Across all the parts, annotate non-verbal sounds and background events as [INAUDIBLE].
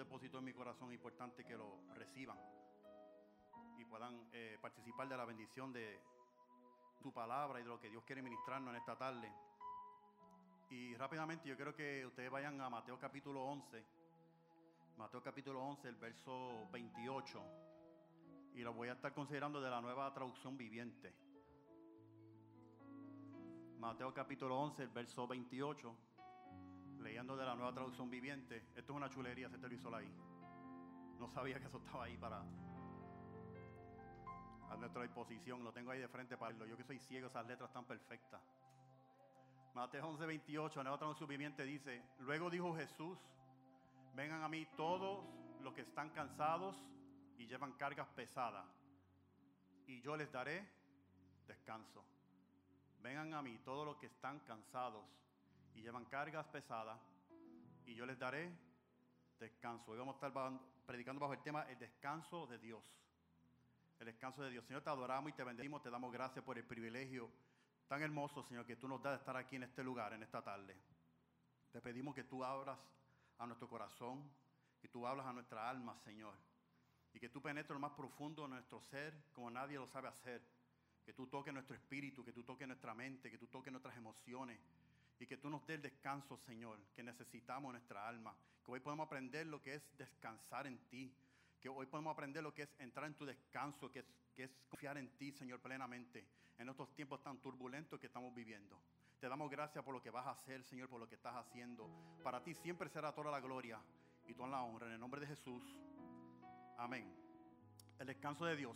depositó en mi corazón, importante que lo reciban y puedan eh, participar de la bendición de tu palabra y de lo que Dios quiere ministrarnos en esta tarde. Y rápidamente yo quiero que ustedes vayan a Mateo capítulo 11. Mateo capítulo 11, el verso 28. Y lo voy a estar considerando de la nueva traducción viviente. Mateo capítulo 11, el verso 28. Leyendo de la nueva traducción viviente. Esto es una chulería, se te lo hizo ahí. No sabía que eso estaba ahí para a nuestra disposición. Lo tengo ahí de frente para verlo. Yo que soy ciego, esas letras están perfectas. Mateo 11, 28, nueva traducción viviente dice: Luego dijo Jesús: Vengan a mí todos los que están cansados y llevan cargas pesadas, y yo les daré descanso. Vengan a mí todos los que están cansados y llevan cargas pesadas, y yo les daré descanso. Hoy vamos a estar predicando bajo el tema el descanso de Dios. El descanso de Dios. Señor, te adoramos y te bendecimos, te damos gracias por el privilegio tan hermoso, Señor, que tú nos das de estar aquí en este lugar, en esta tarde. Te pedimos que tú abras a nuestro corazón, que tú hablas a nuestra alma, Señor, y que tú penetres lo más profundo de nuestro ser como nadie lo sabe hacer. Que tú toques nuestro espíritu, que tú toques nuestra mente, que tú toques nuestras emociones y que tú nos des el descanso, Señor, que necesitamos nuestra alma. Que hoy podemos aprender lo que es descansar en ti. Que hoy podemos aprender lo que es entrar en tu descanso, que es, que es confiar en ti, Señor, plenamente, en estos tiempos tan turbulentos que estamos viviendo. Te damos gracias por lo que vas a hacer, Señor, por lo que estás haciendo. Para ti siempre será toda la gloria y toda la honra. En el nombre de Jesús. Amén. El descanso de Dios.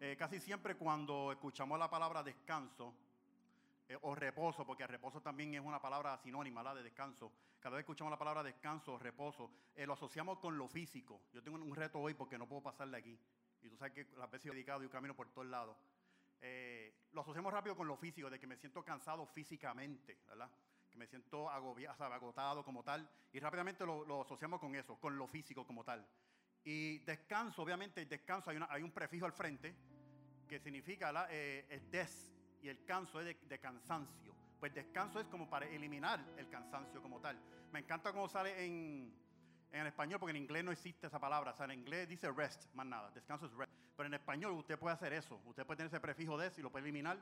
Eh, casi siempre cuando escuchamos la palabra descanso eh, o reposo, porque reposo también es una palabra sinónima la de descanso. Cada vez escuchamos la palabra descanso reposo, eh, lo asociamos con lo físico. Yo tengo un reto hoy porque no puedo pasarle aquí. Y tú sabes que las veces he dedicado y camino por todos lados. lo asociamos rápido con lo físico, de que me siento cansado físicamente, ¿verdad? Que me siento agobiado, agotado como tal. Y rápidamente lo, asociamos con eso, con lo físico como tal. Y descanso, obviamente, el descanso hay, hay un prefijo al frente que significa la, eh, el des y el canso es de, cansancio. Pues descanso es como para eliminar el cansancio como tal. Me encanta cómo sale en, en español, porque en inglés no existe esa palabra. O sea, en inglés dice rest, más nada. Descanso es rest. Pero en español usted puede hacer eso. Usted puede tener ese prefijo des y lo puede eliminar.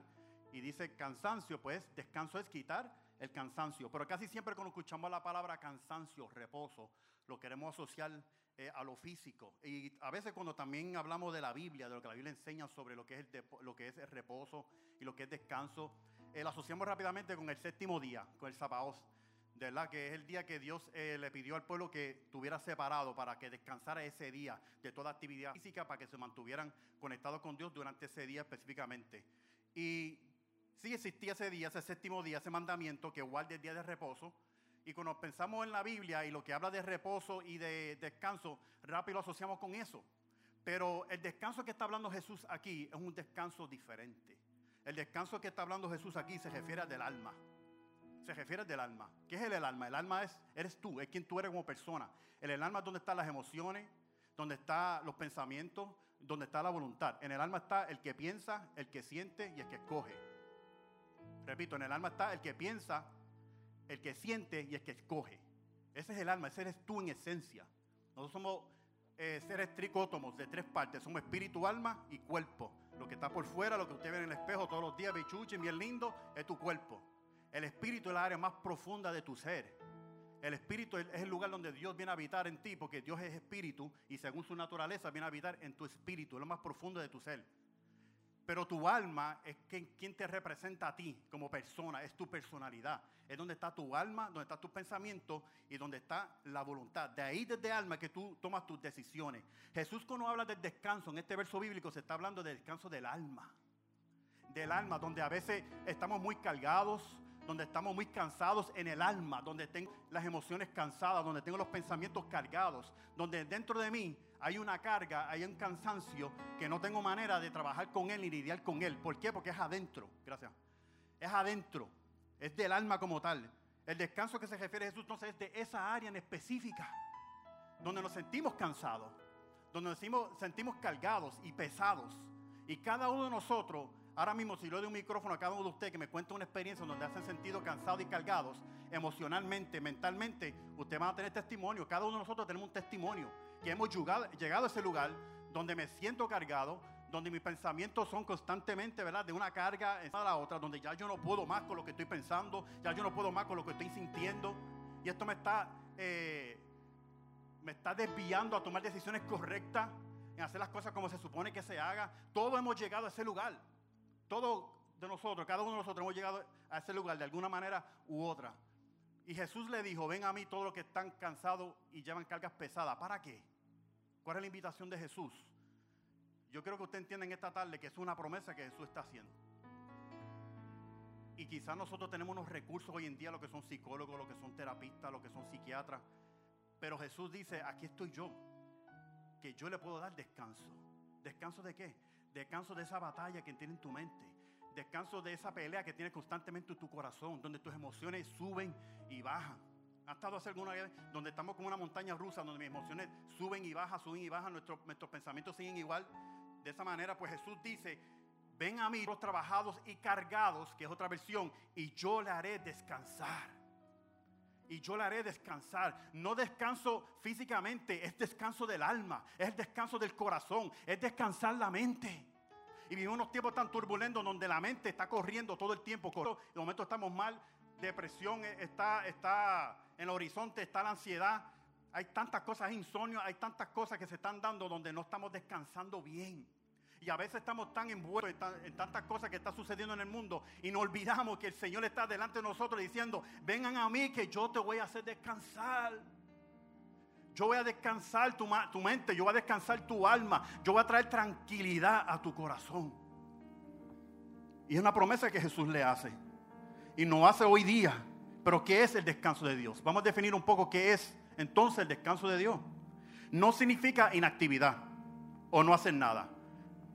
Y dice cansancio, pues descanso es quitar el cansancio. Pero casi siempre cuando escuchamos la palabra cansancio, reposo, lo queremos asociar eh, a lo físico. Y a veces cuando también hablamos de la Biblia, de lo que la Biblia enseña sobre lo que es el, lo que es el reposo y lo que es descanso, eh, asociamos rápidamente con el séptimo día, con el Sabaoth. Verdad que es el día que Dios eh, le pidió al pueblo que estuviera separado para que descansara ese día de toda actividad física, para que se mantuvieran conectados con Dios durante ese día específicamente. Y sí existía ese día, ese séptimo día, ese mandamiento que guarde el día de reposo, y cuando pensamos en la Biblia y lo que habla de reposo y de descanso, rápido lo asociamos con eso. Pero el descanso que está hablando Jesús aquí es un descanso diferente. El descanso que está hablando Jesús aquí se refiere al alma. Se refiere al alma. ¿Qué es el, alma? El alma es, eres tú, es quien tú eres como persona. El, el alma es donde están las emociones, donde están los pensamientos, donde está la voluntad. En el alma está el que piensa, el que siente y el que escoge. Repito, en el alma está el que piensa, el que siente y el que escoge. Ese es el alma, ese eres tú en esencia. Nosotros somos eh, seres tricótomos de tres partes. Somos espíritu, alma y cuerpo. Lo que está por fuera, lo que usted ve en el espejo todos los días, bichuche, bien lindo, es tu cuerpo. El espíritu es la área más profunda de tu ser. El espíritu es el lugar donde Dios viene a habitar en ti, porque Dios es espíritu y según su naturaleza viene a habitar en tu espíritu, es lo más profundo de tu ser. Pero tu alma es quien, te representa a ti como persona, es tu personalidad. Es donde está tu alma, donde está tu pensamiento y donde está la voluntad. De ahí desde alma que tú tomas tus decisiones. Jesús cuando habla del descanso, en este verso bíblico se está hablando del descanso del alma. Del alma, donde a veces estamos muy cargados, donde estamos muy cansados en el alma, donde tengo las emociones cansadas, donde tengo los pensamientos cargados, donde dentro de mí hay una carga, hay un cansancio que no tengo manera de trabajar con él ni lidiar con él. ¿Por qué? Porque es adentro. Gracias. Es adentro. Es del alma como tal. El descanso que se refiere a Jesús entonces es de esa área en específica, donde nos sentimos cansados, donde nos sentimos, sentimos cargados y pesados. Y cada uno de nosotros Ahora mismo, si le doy un micrófono a cada uno de ustedes que me cuente una experiencia donde hacen sentido cansados y cargados, emocionalmente, mentalmente, ustedes van a tener testimonio. Cada uno de nosotros tenemos un testimonio. Que hemos llegado, llegado a ese lugar donde me siento cargado, donde mis pensamientos son constantemente, ¿verdad? De una carga a la otra, donde ya yo no puedo más con lo que estoy pensando, ya yo no puedo más con lo que estoy sintiendo. Y esto me está, eh, me está desviando a tomar decisiones correctas, en hacer las cosas como se supone que se haga. Todos hemos llegado a ese lugar. Todos de nosotros, cada uno de nosotros hemos llegado a ese lugar de alguna manera u otra. Y Jesús le dijo, ven a mí todos los que están cansados y llevan cargas pesadas. ¿Para qué? ¿Cuál es la invitación de Jesús? Yo creo que usted entiende en esta tarde que es una promesa que Jesús está haciendo. Y quizás nosotros tenemos unos recursos hoy en día, lo que son psicólogos, lo que son terapistas, lo que son psiquiatras. Pero Jesús dice, aquí estoy yo, que yo le puedo dar descanso. ¿Descanso de qué? Descanso de esa batalla que tiene en tu mente. Descanso de esa pelea que tiene constantemente en tu corazón, donde tus emociones suben y bajan. ¿Ha estado hace alguna vez donde estamos como una montaña rusa, donde mis emociones suben y bajan, suben y bajan, nuestros, nuestros pensamientos siguen igual? De esa manera, pues Jesús dice, ven a mí los trabajados y cargados, que es otra versión, y yo le haré descansar y yo le haré descansar. No descanso físicamente, es descanso del alma, es descanso del corazón, es descansar la mente. Y vivimos unos tiempos tan turbulentos donde la mente está corriendo todo el tiempo. De momento estamos mal, depresión está, está en el horizonte, está la ansiedad. Hay tantas cosas, insomnio, hay tantas cosas que se están dando donde no estamos descansando bien. Y a veces estamos tan envueltos en, tantas cosas que están sucediendo en el mundo y nos olvidamos que el Señor está delante de nosotros diciendo, vengan a mí que yo te voy a hacer descansar. Yo voy a descansar tu, tu mente, yo voy a descansar tu alma, yo voy a traer tranquilidad a tu corazón. Y es una promesa que Jesús le hace. Y no hace hoy día. Pero ¿qué es el descanso de Dios? Vamos a definir un poco qué es entonces el descanso de Dios. No significa inactividad o no hacer nada.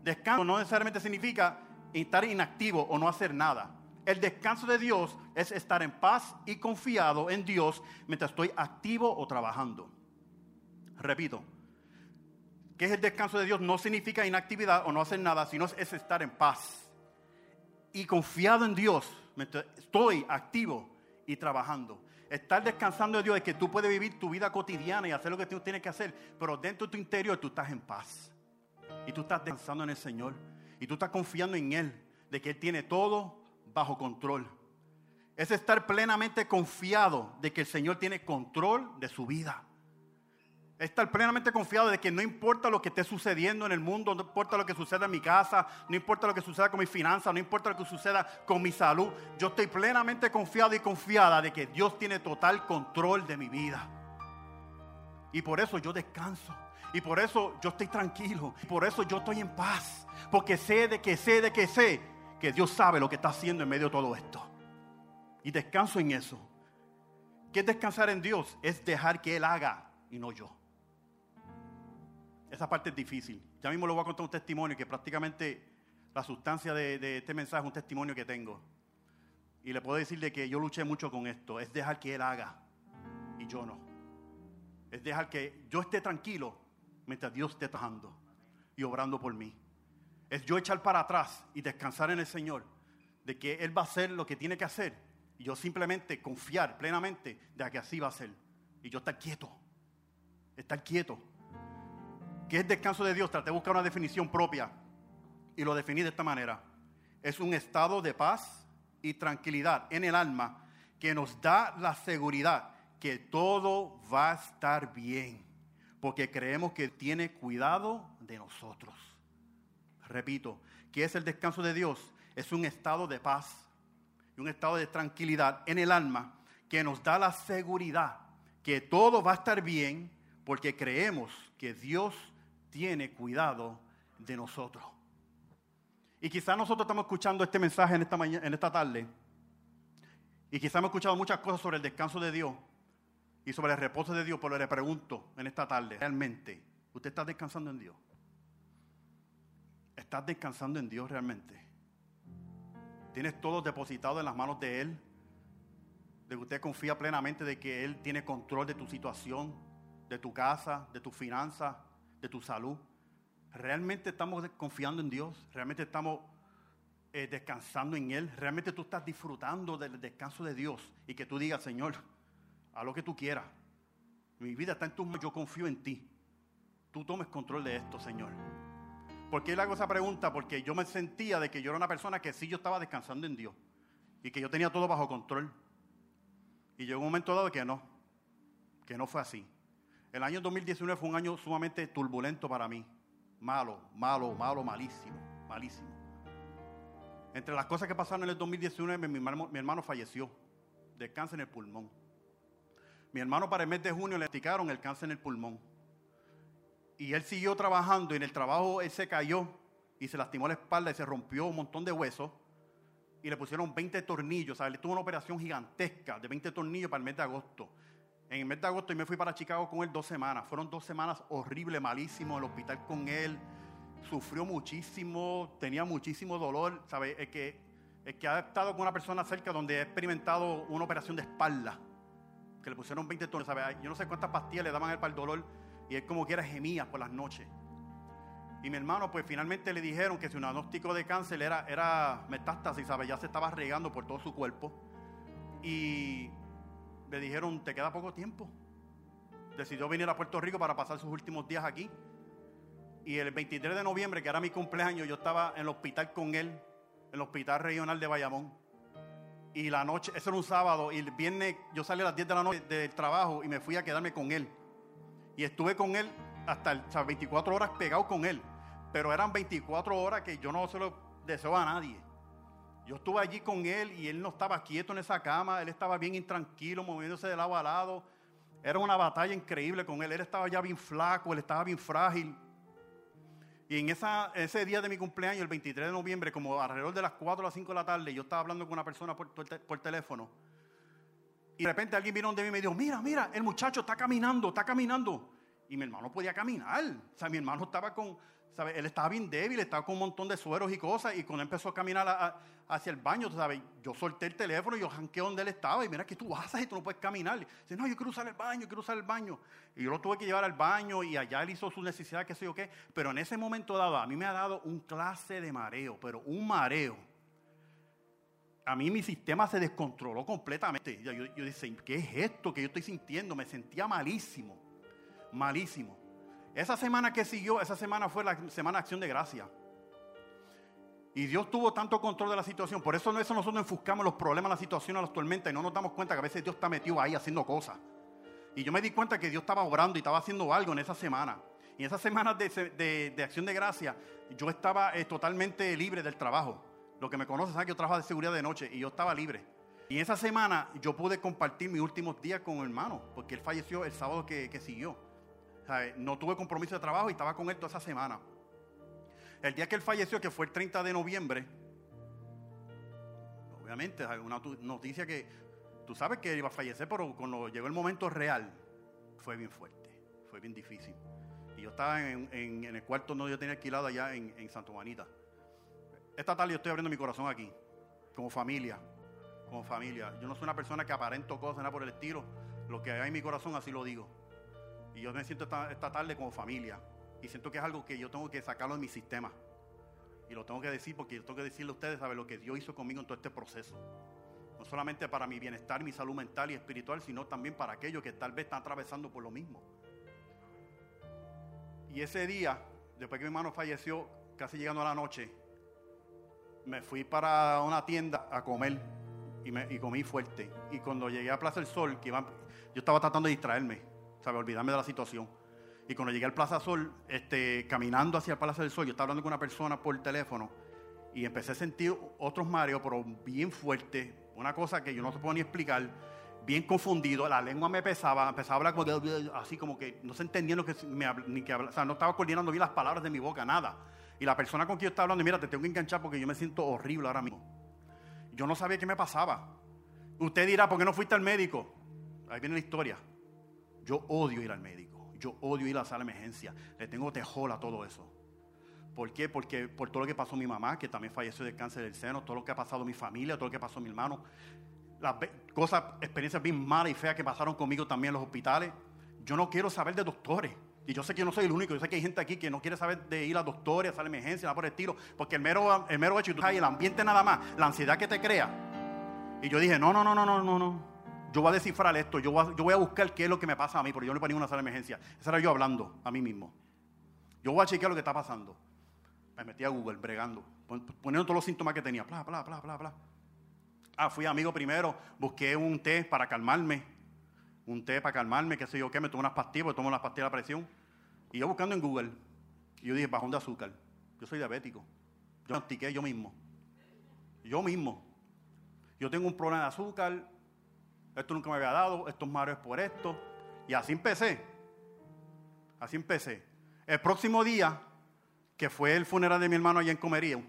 Descanso no necesariamente significa estar inactivo o no hacer nada. El descanso de Dios es estar en paz y confiado en Dios mientras estoy activo o trabajando. Repito, ¿qué es el descanso de Dios? No significa inactividad o no hacer nada, sino es estar en paz y confiado en Dios mientras estoy activo y trabajando. Estar descansando de Dios es que tú puedes vivir tu vida cotidiana y hacer lo que tú tienes que hacer, pero dentro de tu interior tú estás en paz. Y tú estás descansando en el Señor. Y tú estás confiando en Él, de que Él tiene todo bajo control. Es estar plenamente confiado de que el Señor tiene control de su vida. Estar plenamente confiado de que no importa lo que esté sucediendo en el mundo, no importa lo que suceda en mi casa, no importa lo que suceda con mis finanzas, no importa lo que suceda con mi salud, yo estoy plenamente confiado y confiada de que Dios tiene total control de mi vida. Y por eso yo descanso. Y por eso yo estoy tranquilo. Por eso yo estoy en paz. Porque sé de que sé de que sé que Dios sabe lo que está haciendo en medio de todo esto. Y descanso en eso. ¿Qué es descansar en Dios? Es dejar que Él haga y no yo. Esa parte es difícil. Ya mismo le voy a contar un testimonio que prácticamente la sustancia de, de este mensaje es un testimonio que tengo. Y le puedo decir de que yo luché mucho con esto. Es dejar que Él haga y yo no. Es dejar que yo esté tranquilo mientras Dios esté trabajando y obrando por mí. Es yo echar para atrás y descansar en el Señor, de que Él va a hacer lo que tiene que hacer. Y yo simplemente confiar plenamente de que así va a ser. Y yo estar quieto. Estar quieto. ¿Qué es descanso de Dios? Traté de buscar una definición propia. Y lo definí de esta manera. Es un estado de paz y tranquilidad en el alma que nos da la seguridad que todo va a estar bien porque creemos que tiene cuidado de nosotros. Repito, ¿qué es el descanso de Dios? Es un estado de paz y un estado de tranquilidad en el alma que nos da la seguridad que todo va a estar bien porque creemos que Dios tiene cuidado de nosotros. Y quizás nosotros estamos escuchando este mensaje en esta, mañana, en esta tarde. Y quizás hemos escuchado muchas cosas sobre el descanso de Dios y sobre el reposo de Dios, pero le pregunto en esta tarde, realmente, ¿usted está descansando en Dios? ¿Estás descansando en Dios realmente? ¿Tienes todo depositado en las manos de Él? De que usted confía plenamente de que Él tiene control de tu situación, de tu casa, de tu finanzas, de tu salud. ¿Realmente estamos confiando en Dios? ¿Realmente estamos eh, descansando en Él, realmente tú estás disfrutando del descanso de Dios y que tú digas, Señor, a lo que tú quieras. Mi vida está en tus manos, yo confío en ti. Tú tomes control de esto, Señor. ¿Por qué le hago esa pregunta? Porque yo me sentía de que yo era una persona que sí yo estaba descansando en Dios y que yo tenía todo bajo control. Y llegó un momento dado que no, que no fue así. El año 2019 fue un año sumamente turbulento para mí. Malo, malo, malo, malísimo, malísimo. Entre las cosas que pasaron en el 2019, mi hermano, mi hermano falleció de cáncer en el pulmón. Mi hermano para el mes de junio le diagnosticaron el cáncer en el pulmón. Y él siguió trabajando y en el trabajo él se cayó y se lastimó la espalda y se rompió un montón de huesos. Y le pusieron 20 tornillos. Sea, le tuvo una operación gigantesca de 20 tornillos para el mes de agosto. En el mes de agosto yo me fui para Chicago con él dos semanas. Fueron dos semanas horribles, malísimos. El hospital con él. Sufrió muchísimo, tenía muchísimo dolor. ¿Sabe? Es que, es que ha estado con una persona cerca donde ha experimentado una operación de espalda. Que le pusieron 20 tornillos. ¿sabe? Yo no sé cuántas pastillas le daban a él para el dolor y él como quiera gemía por las noches. Y mi hermano, pues finalmente le dijeron que su diagnóstico de cáncer era, era metástasis. Ya se estaba regando por todo su cuerpo. Y le dijeron, te queda poco tiempo. Decidió venir a Puerto Rico para pasar sus últimos días aquí. Y el 23 de noviembre, que era mi cumpleaños, yo estaba en el hospital con él, en el hospital regional de Bayamón. Y la noche, eso era un sábado, y el viernes yo salí a las 10 de la noche del trabajo y me fui a quedarme con él. Y estuve con él hasta el, 24 horas pegado con él. Pero eran 24 horas que yo no se lo deseo a nadie. Yo estuve allí con él y él no estaba quieto en esa cama, él estaba bien intranquilo, moviéndose de lado a lado. Era una batalla increíble con él. Él estaba ya bien flaco, él estaba bien frágil. Y en ese día de mi cumpleaños, el 23 de noviembre, como alrededor de las 4 o las 5 de la tarde, yo estaba hablando con una persona por, por teléfono. Y de repente alguien vino donde mí y me dijo, mira, mira, el muchacho está caminando, está caminando. Y mi hermano podía caminar. O sea, mi hermano estaba con, ¿sabes? Él estaba bien débil, estaba con un montón de sueros y cosas. Y cuando empezó a caminar hacia el baño, ¿sabes? Yo solté el teléfono y yo janqué donde él estaba. Y mira que tú haces y tú no puedes caminar. dice, no, yo quiero usar el baño, yo quiero usar el baño. Y yo lo tuve que llevar al baño y allá él hizo su necesidad, qué sé yo qué. Pero en ese momento dado, a mí me ha dado un clase de mareo, pero un mareo a mí mi sistema se descontroló completamente. Yo, yo, dije, ¿qué es esto que yo estoy sintiendo? Me sentía malísimo, malísimo. Esa semana que siguió, esa semana fue la semana de acción de gracia. Y Dios tuvo tanto control de la situación. Por eso, eso nosotros enfuscamos los problemas, la situación, las tormentas y no nos damos cuenta que a veces Dios está metido ahí haciendo cosas. Y yo me di cuenta que Dios estaba obrando y estaba haciendo algo en esa semana. Y en esas semanas de, de, acción de gracia, yo estaba eh, totalmente libre del trabajo. Lo que me conoce sabe que yo trabajo de seguridad de noche y yo estaba libre. Y esa semana yo pude compartir mis últimos días con mi hermano, porque él falleció el sábado que, siguió. No tuve compromiso de trabajo y estaba con él toda esa semana. El día que él falleció, que fue el 30 de noviembre, obviamente, una noticia que tú sabes que iba a fallecer, pero cuando llegó el momento real, fue bien fuerte, fue bien difícil. Y yo estaba en, el cuarto donde yo tenía alquilado allá en, en Santa Juanita. Esta tarde yo estoy abriendo mi corazón aquí, como familia, como familia. Yo no soy una persona que aparento cosas, nada por el estilo. Lo que hay en mi corazón así lo digo. Y yo me siento esta, tarde como familia. Y siento que es algo que yo tengo que sacarlo de mi sistema. Y lo tengo que decir porque yo tengo que decirle a ustedes, ¿sabe? Lo que Dios hizo conmigo en todo este proceso. No solamente para mi bienestar, mi salud mental y espiritual, sino también para aquellos que tal vez están atravesando por lo mismo. Y ese día, después que mi hermano falleció, casi llegando a la noche, me fui para una tienda a comer y, comí fuerte. Y cuando llegué a Plaza del Sol, que iba, yo estaba tratando de distraerme, ¿sabes? olvidarme de la situación. Y cuando llegué al Plaza Sol, este, caminando hacia el Plaza del Sol, yo estaba hablando con una persona por teléfono y empecé a sentir otros mareos, pero bien fuerte, una cosa que yo no se puedo ni explicar, bien confundido, la lengua me pesaba, empezaba a hablar como así como que no se entendía que me ni que o sea, no estaba coordinando bien las palabras de mi boca, nada. Y la persona con quien yo estaba hablando, mira, te tengo que enganchar porque yo me siento horrible ahora mismo. Yo no sabía qué me pasaba. Usted dirá, ¿por qué no fuiste al médico? Ahí viene la historia. Yo odio ir al médico. Yo odio ir a la sala de emergencia. Le tengo tejol a todo eso. ¿Por qué? Porque por todo lo que pasó mi mamá, que también falleció de cáncer del seno, todo lo que ha pasado mi familia, todo lo que pasó mi hermano, las cosas, experiencias bien malas y feas que pasaron conmigo también en los hospitales. Yo no quiero saber de doctores. Y yo sé que no soy el único, yo sé que hay gente aquí que no quiere saber de ir a doctores, a la emergencia, nada por el estilo, porque el mero, el mero hecho, y tú el ambiente nada más, la ansiedad que te crea. Y yo dije, no, no, no, no, no, no, no. Yo voy a descifrar esto, yo voy a, buscar qué es lo que me pasa a mí, porque yo no ponía una sala de emergencia. Esa era yo hablando a mí mismo. Yo voy a chequear lo que está pasando. Me metí a Google, bregando, poniendo todos los síntomas que tenía, bla, bla, bla, bla, bla. Ah, fui amigo primero, busqué un té para calmarme, un té para calmarme, qué sé yo qué, me tomo unas pastillas, me tomo unas pastillas de presión. Y yo buscando en Google, y yo dije, bajón de azúcar. Yo soy diabético. Yo antiqué yo mismo. Yo mismo. Yo tengo un problema de azúcar, esto nunca me había dado, estos malos es por esto. Y así empecé. Así empecé. El próximo día, que fue el funeral de mi hermano allá en Comerío,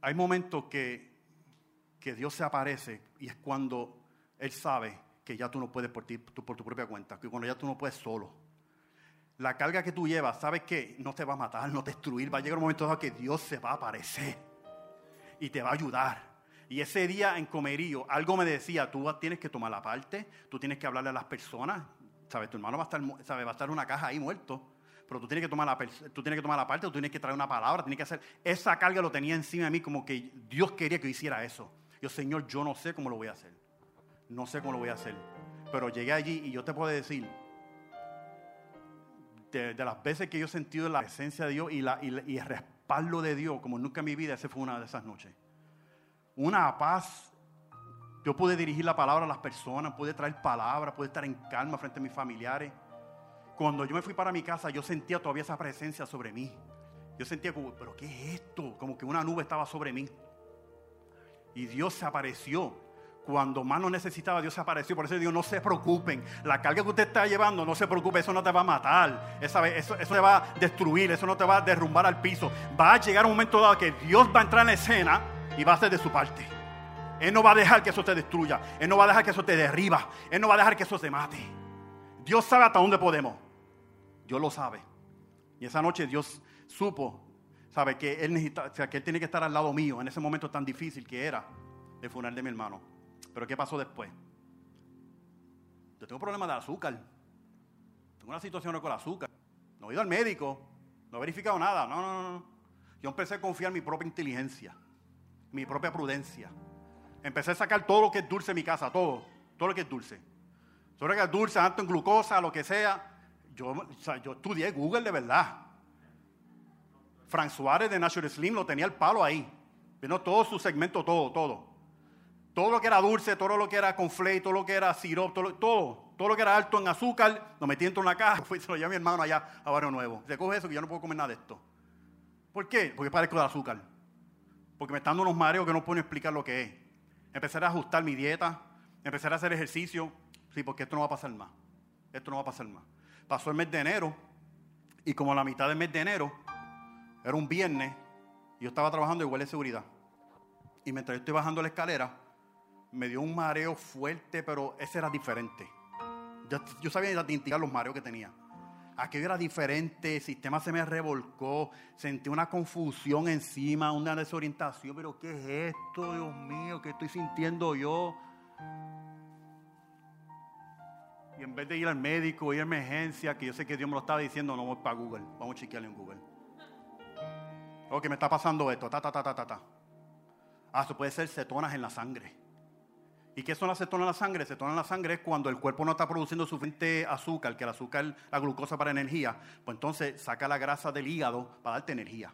hay momentos que, que Dios se aparece y es cuando Él sabe que ya tú no puedes por, ti, por tu propia cuenta, que cuando ya tú no puedes solo. La carga que tú llevas, sabes que no te va a matar, no te destruir, va a llegar un momento dado que Dios se va a aparecer y te va a ayudar. Y ese día en Comerío, algo me decía, tú tienes que tomar la parte, tú tienes que hablarle a las personas, sabes, tu hermano va a estar, sabe, va a estar en una caja ahí muerto, pero tú tienes que tomar la, tú tienes que tomar la parte, tú tienes que traer una palabra, tienes que hacer, esa carga lo tenía encima de mí como que Dios quería que hiciera eso. Yo, Señor, yo no sé cómo lo voy a hacer no sé cómo lo voy a hacer. Pero llegué allí y yo te puedo decir, de, las veces que yo he sentido la presencia de Dios y, y, el respaldo de Dios, como nunca en mi vida, esa fue una de esas noches. Una paz. Yo pude dirigir la palabra a las personas, pude traer palabras, pude estar en calma frente a mis familiares. Cuando yo me fui para mi casa, yo sentía todavía esa presencia sobre mí. Yo sentía como, pero ¿qué es esto? Como que una nube estaba sobre mí. Y Dios se apareció cuando más lo necesitaba, Dios se apareció. Por eso digo, no se preocupen. La carga que usted está llevando, no se preocupe, eso no te va a matar. Eso, eso te va a destruir, eso no te va a derrumbar al piso. Va a llegar un momento dado que Dios va a entrar en escena y va a hacer de su parte. Él no va a dejar que eso te destruya. Él no va a dejar que eso te derriba. Él no va a dejar que eso se mate. Dios sabe hasta dónde podemos. Dios lo sabe. Y esa noche Dios supo, sabe que él necesita, que él tiene que estar al lado mío en ese momento tan difícil que era el funeral de mi hermano. Pero ¿qué pasó después? Yo tengo problemas de azúcar. Tengo una situación con el azúcar. No he ido al médico. No he verificado nada. No, no, no. Yo empecé a confiar en mi propia inteligencia. Mi propia prudencia. Empecé a sacar todo lo que es dulce en mi casa. Todo. Todo lo que es dulce. Todo lo que es dulce, alto en glucosa, lo que sea. Yo, yo estudié Google de verdad. Frank Suárez de Natural Slim lo tenía el palo ahí. Vino todo su segmento, todo, todo. Todo lo que era dulce, todo lo que era conflate, todo lo que era sirop, todo, todo, lo que era alto en azúcar, lo metí dentro de una caja, [LAUGHS] fui, se lo llevé a mi hermano allá a Barrio Nuevo. Recoge eso que yo no puedo comer nada de esto. ¿Por qué? Porque parezco de azúcar. Porque me están dando unos mareos que no puedo explicar lo que es. Empecé a ajustar mi dieta, empecé a hacer ejercicio. Sí, porque esto no va a pasar más. Esto no va a pasar más. Pasó el mes de enero y como a la mitad del mes de enero, era un viernes, yo estaba trabajando igual de seguridad. Y mientras yo estoy bajando la escalera, me dio un mareo fuerte, pero ese era diferente. Yo, sabía identificar los mareos que tenía. Aquello era diferente, el sistema se me revolcó, sentí una confusión encima, una desorientación, pero ¿qué es esto, Dios mío? ¿Qué estoy sintiendo yo? Y en vez de ir al médico, ir a emergencia, que yo sé que Dios me lo estaba diciendo, no voy para Google, vamos a chequearlo en Google. Ok, me está pasando esto, ta, ta, ta, ta, ta, ta. Ah, eso puede ser cetonas en la sangre. ¿Y qué son las cetonas en la sangre? Cetonas en la sangre es cuando el cuerpo no está produciendo suficiente azúcar, que el azúcar, la glucosa para energía, pues entonces saca la grasa del hígado para darte energía.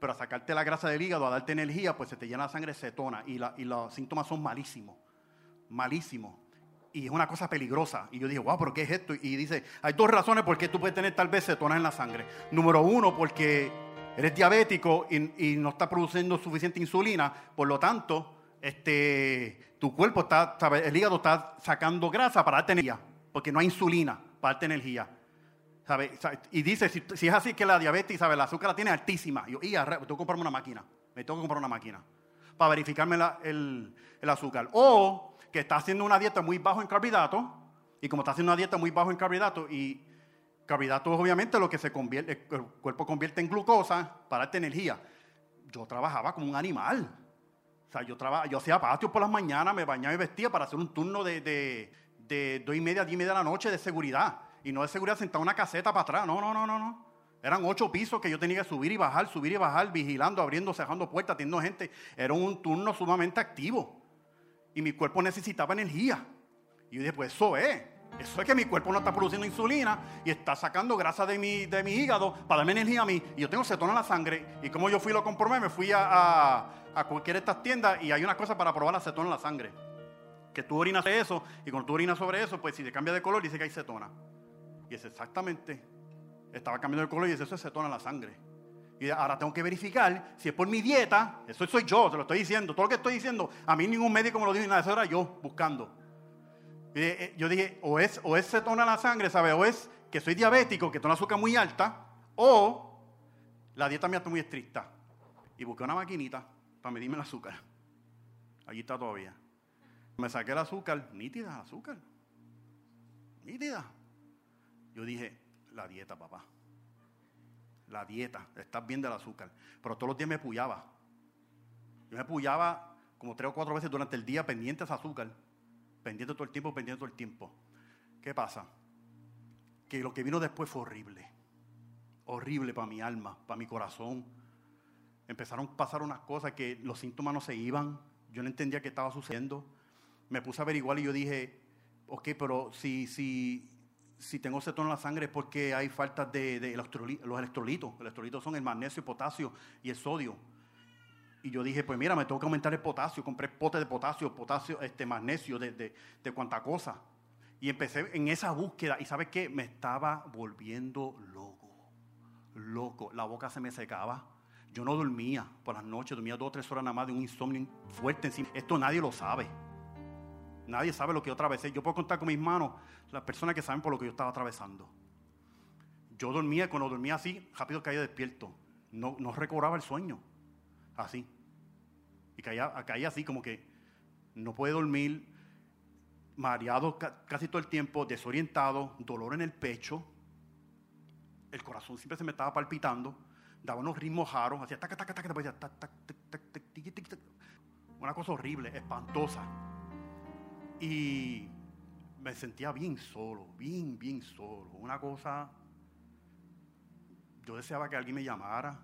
Pero a sacarte la grasa del hígado, a darte energía, pues se te llena la sangre de cetona y, los síntomas son malísimos, malísimos. Y es una cosa peligrosa. Y yo dije, wow, ¿pero qué es esto? Y dice, hay dos razones por qué tú puedes tener tal vez cetonas en la sangre. Número uno, porque eres diabético y, y no está produciendo suficiente insulina, por lo tanto, este tu cuerpo está, el hígado está sacando grasa para darte energía, porque no hay insulina para darte energía. Y dice, si, es así que la diabetes, ¿sabe? la azúcar la tiene altísima. Yo, y tengo que comprarme una máquina. Me tengo que comprar una máquina para verificarme el, azúcar. O que está haciendo una dieta muy bajo en carbohidratos. Y como está haciendo una dieta muy bajo en carbohidratos, y carbohidratos obviamente lo que se convierte, el cuerpo convierte en glucosa para darte energía. Yo trabajaba como un animal. O sea, yo, trabajaba, yo hacía patio por las mañanas, me bañaba y vestía para hacer un turno de, de, de dos y media a diez y media de la noche de seguridad. Y no de seguridad sentado en una caseta para atrás. No, no, no, no, no. Eran ocho pisos que yo tenía que subir y bajar, subir y bajar, vigilando, abriendo, cerrando puertas, teniendo gente. Era un turno sumamente activo. Y mi cuerpo necesitaba energía. Y yo dije, pues eso es. Eso es que mi cuerpo no está produciendo insulina y está sacando grasa de mi, de mi hígado para darme energía a mí. Y yo tengo cetona en la sangre. Y como yo fui lo comprobé, me fui a, a, cualquiera de estas tiendas y hay una cosa para probar la cetona en la sangre. Que tú orinas sobre eso y cuando tú orinas sobre eso, pues si te cambia de color dice que hay cetona. Y es exactamente, estaba cambiando de color y eso es cetona en la sangre. Y ahora tengo que verificar si es por mi dieta, eso soy yo, te lo estoy diciendo. Todo lo que estoy diciendo, a mí ningún médico me lo dijo, nada, eso era yo buscando. Eh, yo dije, o es, o es cetona en la sangre, ¿sabes? O es que soy diabético, que tengo azúcar muy alta, o la dieta mía está muy estricta. Y busqué una maquinita para medirme el azúcar. Allí está todavía. Me saqué el azúcar, nítida, azúcar. Nítida. Yo dije, la dieta, papá. La dieta, estás bien del azúcar. Pero todos los días me puyaba. Yo me puyaba como tres o cuatro veces durante el día pendiente de azúcar. Pendiente todo el tiempo, pendiente todo el tiempo. ¿Qué pasa? Que lo que vino después fue horrible. Horrible para mi alma, para mi corazón. Empezaron a pasar unas cosas que los síntomas no se iban. Yo no entendía qué estaba sucediendo. Me puse a averiguar y yo dije, ok, pero si, si, si tengo cetona en la sangre es porque hay falta de, de los electrolitos. Los electrolitos son el magnesio, el potasio y el sodio. Y yo dije, pues mira, me tengo que aumentar el potasio. Compré potes de potasio, potasio, este, magnesio, de, de, de cuanta cosa. Y empecé en esa búsqueda. Y ¿sabes qué? Me estaba volviendo loco. Loco. La boca se me secaba. Yo no dormía por las noches. Dormía dos o tres horas nada más de un insomnio fuerte encima. Esto nadie lo sabe. Nadie sabe lo que yo atravesé. Yo puedo contar con mis manos las personas que saben por lo que yo estaba atravesando. Yo dormía, cuando dormía así, rápido caía despierto. No, no recobraba el sueño así. Y caía, caía así como que no puede dormir, mareado casi todo el tiempo, desorientado, dolor en el pecho. El corazón siempre se me estaba palpitando, daba unos ritmos raros, hacía tac, tac, tac, tac, una cosa horrible, espantosa. Y me sentía bien solo, bien, bien solo. Una cosa, yo deseaba que alguien me llamara,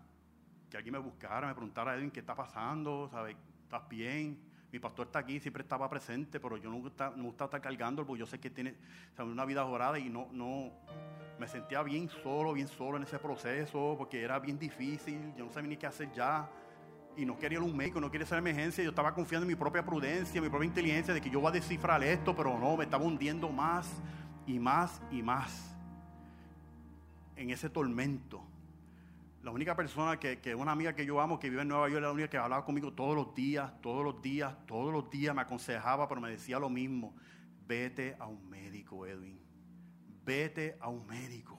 que alguien me buscara, me preguntara, Edwin, ¿qué está pasando? ¿Sabes? ¿Estás bien? Mi pastor está aquí, siempre estaba presente, pero yo nunca no gusta estar cargando, porque yo sé que tiene una vida jorada y no, no, me sentía bien solo, bien solo en ese proceso, porque era bien difícil, yo no sabía ni qué hacer ya, y no quería ir a un médico, no quería hacer emergencia, yo estaba confiando en mi propia prudencia, en mi propia inteligencia, de que yo voy a descifrar esto, pero no, me estaba hundiendo más y más y más en ese tormento. La única persona que, que una amiga que yo amo, que vive en Nueva York, la única que hablaba conmigo todos los días, todos los días, todos los días, me aconsejaba, pero me decía lo mismo. Vete a un médico, Edwin. Vete a un médico.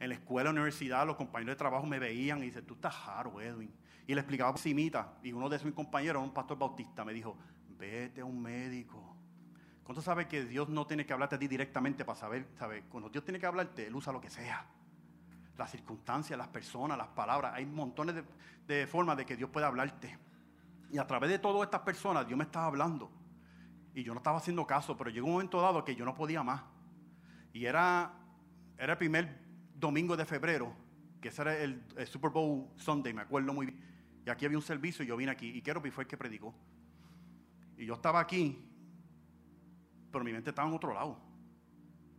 En la escuela, universidad, los compañeros de trabajo me veían y dicen, tú estás raro, Edwin. Y le explicaba por cimita. Y uno de mis compañeros, un pastor bautista, me dijo, vete a un médico. ¿Cuánto sabes que Dios no tiene que hablarte a ti directamente para saber? ¿sabe? Cuando Dios tiene que hablarte, Él usa lo que sea las circunstancias, las personas, las palabras. Hay montones de, formas de que Dios pueda hablarte. Y a través de todas estas personas, Dios me estaba hablando. Y yo no estaba haciendo caso, pero llegó un momento dado que yo no podía más. Y era, era el primer domingo de febrero, que ese era el, Super Bowl Sunday, me acuerdo muy bien. Y aquí había un servicio y yo vine aquí. Y Keropi fue el que predicó. Y yo estaba aquí, pero mi mente estaba en otro lado.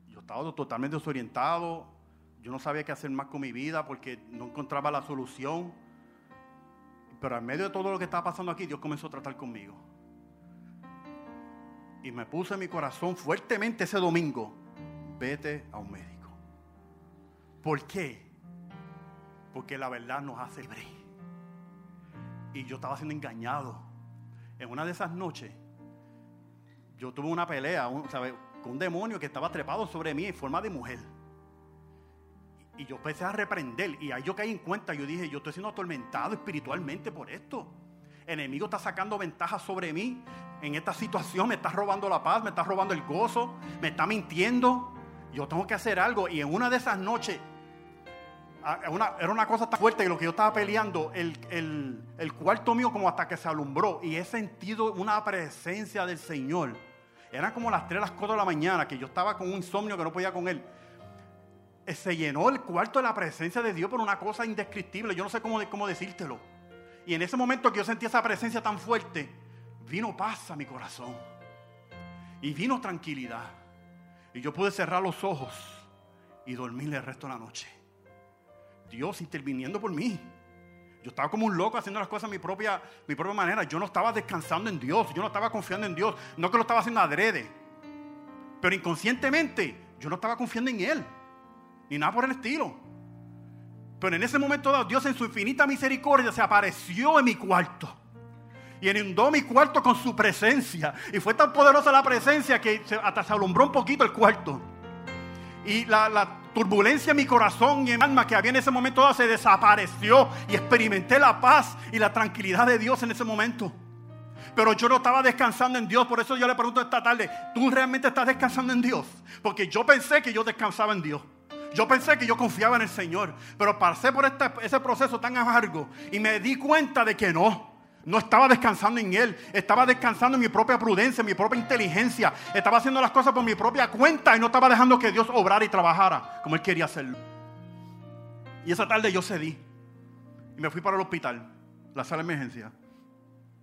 Yo estaba totalmente desorientado, yo no sabía qué hacer más con mi vida porque no encontraba la solución. Pero en medio de todo lo que estaba pasando aquí, Dios comenzó a tratar conmigo. Y me puse en mi corazón fuertemente ese domingo, vete a un médico. ¿Por qué? Porque la verdad nos hace libre. Y yo estaba siendo engañado. En una de esas noches, yo tuve una pelea con un demonio que estaba trepado sobre mí en forma de mujer. Y yo empecé a reprender. Y ahí yo caí en cuenta. Yo dije, yo estoy siendo atormentado espiritualmente por esto. El enemigo está sacando ventaja sobre mí. En esta situación me está robando la paz, me está robando el gozo, me está mintiendo. Yo tengo que hacer algo. Y en una de esas noches, era una cosa tan fuerte que lo que yo estaba peleando, el, el, el cuarto mío como hasta que se alumbró. Y he sentido una presencia del Señor. Eran como las 3, las 4 de la mañana, que yo estaba con un insomnio que no podía con él. Se llenó el cuarto de la presencia de Dios por una cosa indescriptible. Yo no sé cómo, cómo decírtelo. Y en ese momento que yo sentí esa presencia tan fuerte, vino paz a mi corazón. Y vino tranquilidad. Y yo pude cerrar los ojos y dormir el resto de la noche. Dios interviniendo por mí. Yo estaba como un loco haciendo las cosas a mi propia, mi propia manera. Yo no estaba descansando en Dios. Yo no estaba confiando en Dios. No que lo estaba haciendo adrede. Pero inconscientemente yo no estaba confiando en Él. Ni nada por el estilo. Pero en ese momento dado, Dios en su infinita misericordia se apareció en mi cuarto. Y inundó mi cuarto con su presencia. Y fue tan poderosa la presencia que hasta se alumbró un poquito el cuarto. Y la, la turbulencia en mi corazón y en mi alma que había en ese momento dado se desapareció. Y experimenté la paz y la tranquilidad de Dios en ese momento. Pero yo no estaba descansando en Dios. Por eso yo le pregunto esta tarde, ¿tú realmente estás descansando en Dios? Porque yo pensé que yo descansaba en Dios. Yo pensé que yo confiaba en el Señor, pero pasé por este, ese proceso tan amargo y me di cuenta de que no. No estaba descansando en Él, estaba descansando en mi propia prudencia, en mi propia inteligencia. Estaba haciendo las cosas por mi propia cuenta y no estaba dejando que Dios obrara y trabajara como Él quería hacerlo. Y esa tarde yo cedí y me fui para el hospital, la sala de emergencia.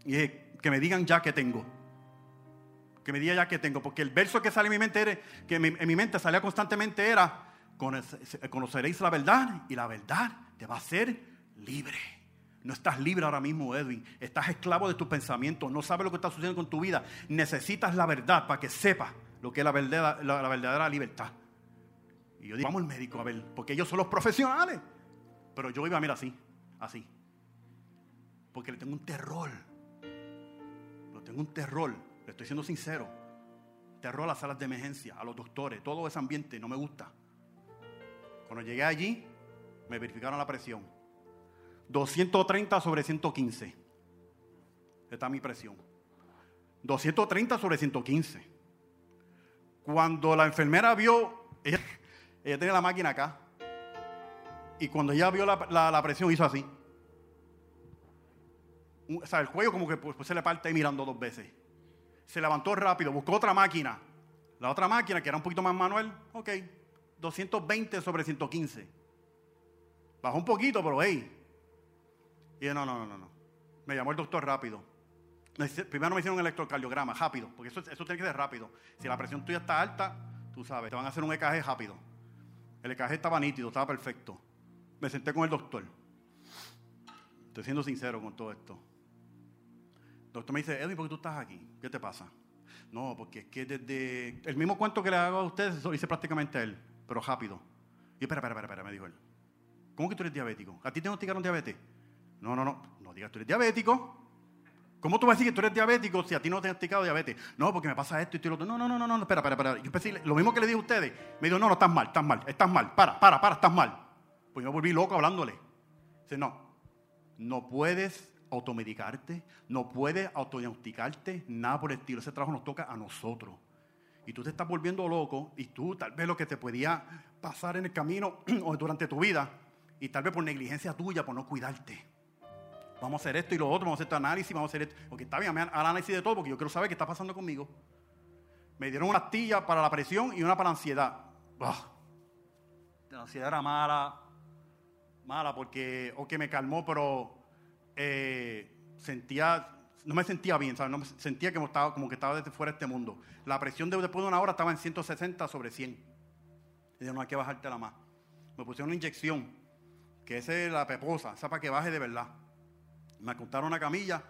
Y dije, que me digan ya que tengo. Que me digan ya que tengo. Porque el verso que sale en mi mente, era, que en mi mente salía constantemente era, conoceréis la verdad y la verdad te va a hacer libre. No estás libre ahora mismo, Edwin. Estás esclavo de tus pensamientos. No sabes lo que está sucediendo con tu vida. Necesitas la verdad para que sepas lo que es la verdadera, la, verdadera libertad. Y yo digo, vamos al médico a ver, porque ellos son los profesionales. Pero yo iba a mirar así, así. Porque le tengo un terror. Lo tengo un terror. Le estoy siendo sincero. Terror a las salas de emergencia, a los doctores, todo ese ambiente no me gusta. Cuando llegué allí, me verificaron la presión. 230 sobre 115. Esta es mi presión. 230 sobre 115. Cuando la enfermera vio, ella, tenía la máquina acá. Y cuando ella vio la, presión, hizo así. O sea, el cuello como que pues, se le parte mirando dos veces. Se levantó rápido, buscó otra máquina. La otra máquina, que era un poquito más manual, ok, 220 sobre 115. Bajó un poquito, pero hey. Y yo, no, no, no, no. Me llamó el doctor rápido. Primero me hicieron un electrocardiograma, rápido, porque eso, eso tiene que ser rápido. Si la presión tuya está alta, tú sabes, te van a hacer un EKG rápido. El EKG estaba nítido, estaba perfecto. Me senté con el doctor. Estoy siendo sincero con todo esto. El doctor me dice, Edwin, ¿por qué tú estás aquí? ¿Qué te pasa? No, porque es que desde el mismo cuento que le hago a ustedes, eso lo hice prácticamente él pero rápido. Y espera, espera, espera, me dijo él. ¿Cómo que tú eres diabético? ¿A ti te diagnosticaron diabetes? No, no, no, no digas tú eres diabético. ¿Cómo tú vas a decir que tú eres diabético si a ti no te han diagnosticado diabetes? No, porque me pasa esto y esto lo otro. No, no, no, no, no, espera, espera, espera. Yo pensé, lo mismo que le dije a ustedes. Me dijo, no, no, estás mal, estás mal, estás mal. Para, para, para, estás mal. Pues yo me volví loco hablándole. Dice, no, no puedes automedicarte, no puedes autodiagnosticarte, nada por el estilo. Ese trabajo nos toca a nosotros y tú te estás volviendo loco y tú tal vez lo que te podía pasar en el camino [CLEARS THROAT] o durante tu vida y tal vez por negligencia tuya, por no cuidarte. Vamos a hacer esto y lo otro, vamos a hacer este análisis, vamos a hacer esto. Porque está bien, me análisis de todo porque yo quiero saber qué está pasando conmigo. Me dieron una astilla para la presión y una para la ansiedad. La ansiedad era mala, mala porque, o que me calmó, pero eh, sentía no me sentía bien, ¿sabes? No me sentía que estaba, como que estaba desde fuera de este mundo. La presión de, después de una hora estaba en 160 sobre 100. Y no hay que bajártela más. Me pusieron una inyección, que esa es la peposa, esa para que baje de verdad. Me acostaron una camilla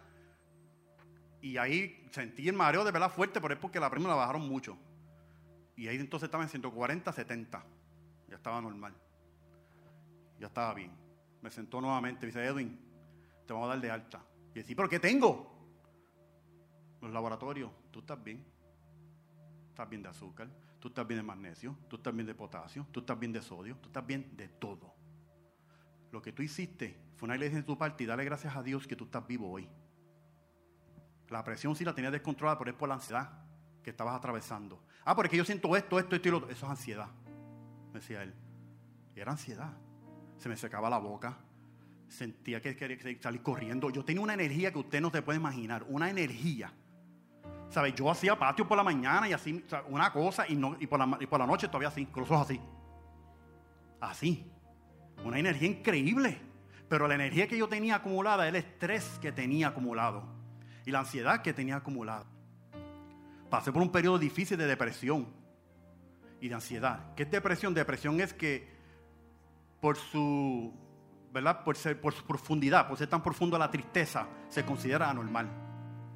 y ahí sentí el mareo de verdad fuerte, pero es porque la presión la bajaron mucho. Y ahí entonces estaba en 140, 70. Ya estaba normal. Ya estaba bien. Me sentó nuevamente. Me dice, Edwin, te vamos a dar de alta. Y decía, ¿pero qué tengo? Los laboratorios, tú estás bien. Estás bien de azúcar, tú estás bien de magnesio, tú estás bien de potasio, tú estás bien de sodio, tú estás bien de todo. Lo que tú hiciste fue una iglesia en tu parte y dale gracias a Dios que tú estás vivo hoy. La presión sí la tenías descontrolada, pero es por la ansiedad que estabas atravesando. Ah, porque yo siento esto, esto, esto y lo otro. Eso es ansiedad, me decía él. Y era ansiedad. Se me secaba la boca, sentía que quería salir corriendo. Yo tenía una energía que usted no se puede imaginar, una energía ¿Sabes? Yo hacía patio por la mañana y así, una cosa, y, no, y, por la, y por la noche todavía así, con los ojos así. Así. Una energía increíble. Pero la energía que yo tenía acumulada, el estrés que tenía acumulado y la ansiedad que tenía acumulada. Pasé por un periodo difícil de depresión y de ansiedad. ¿Qué es depresión? Depresión es que por su, ¿verdad? Por, ser, por su profundidad, por ser tan profundo la tristeza, se considera anormal.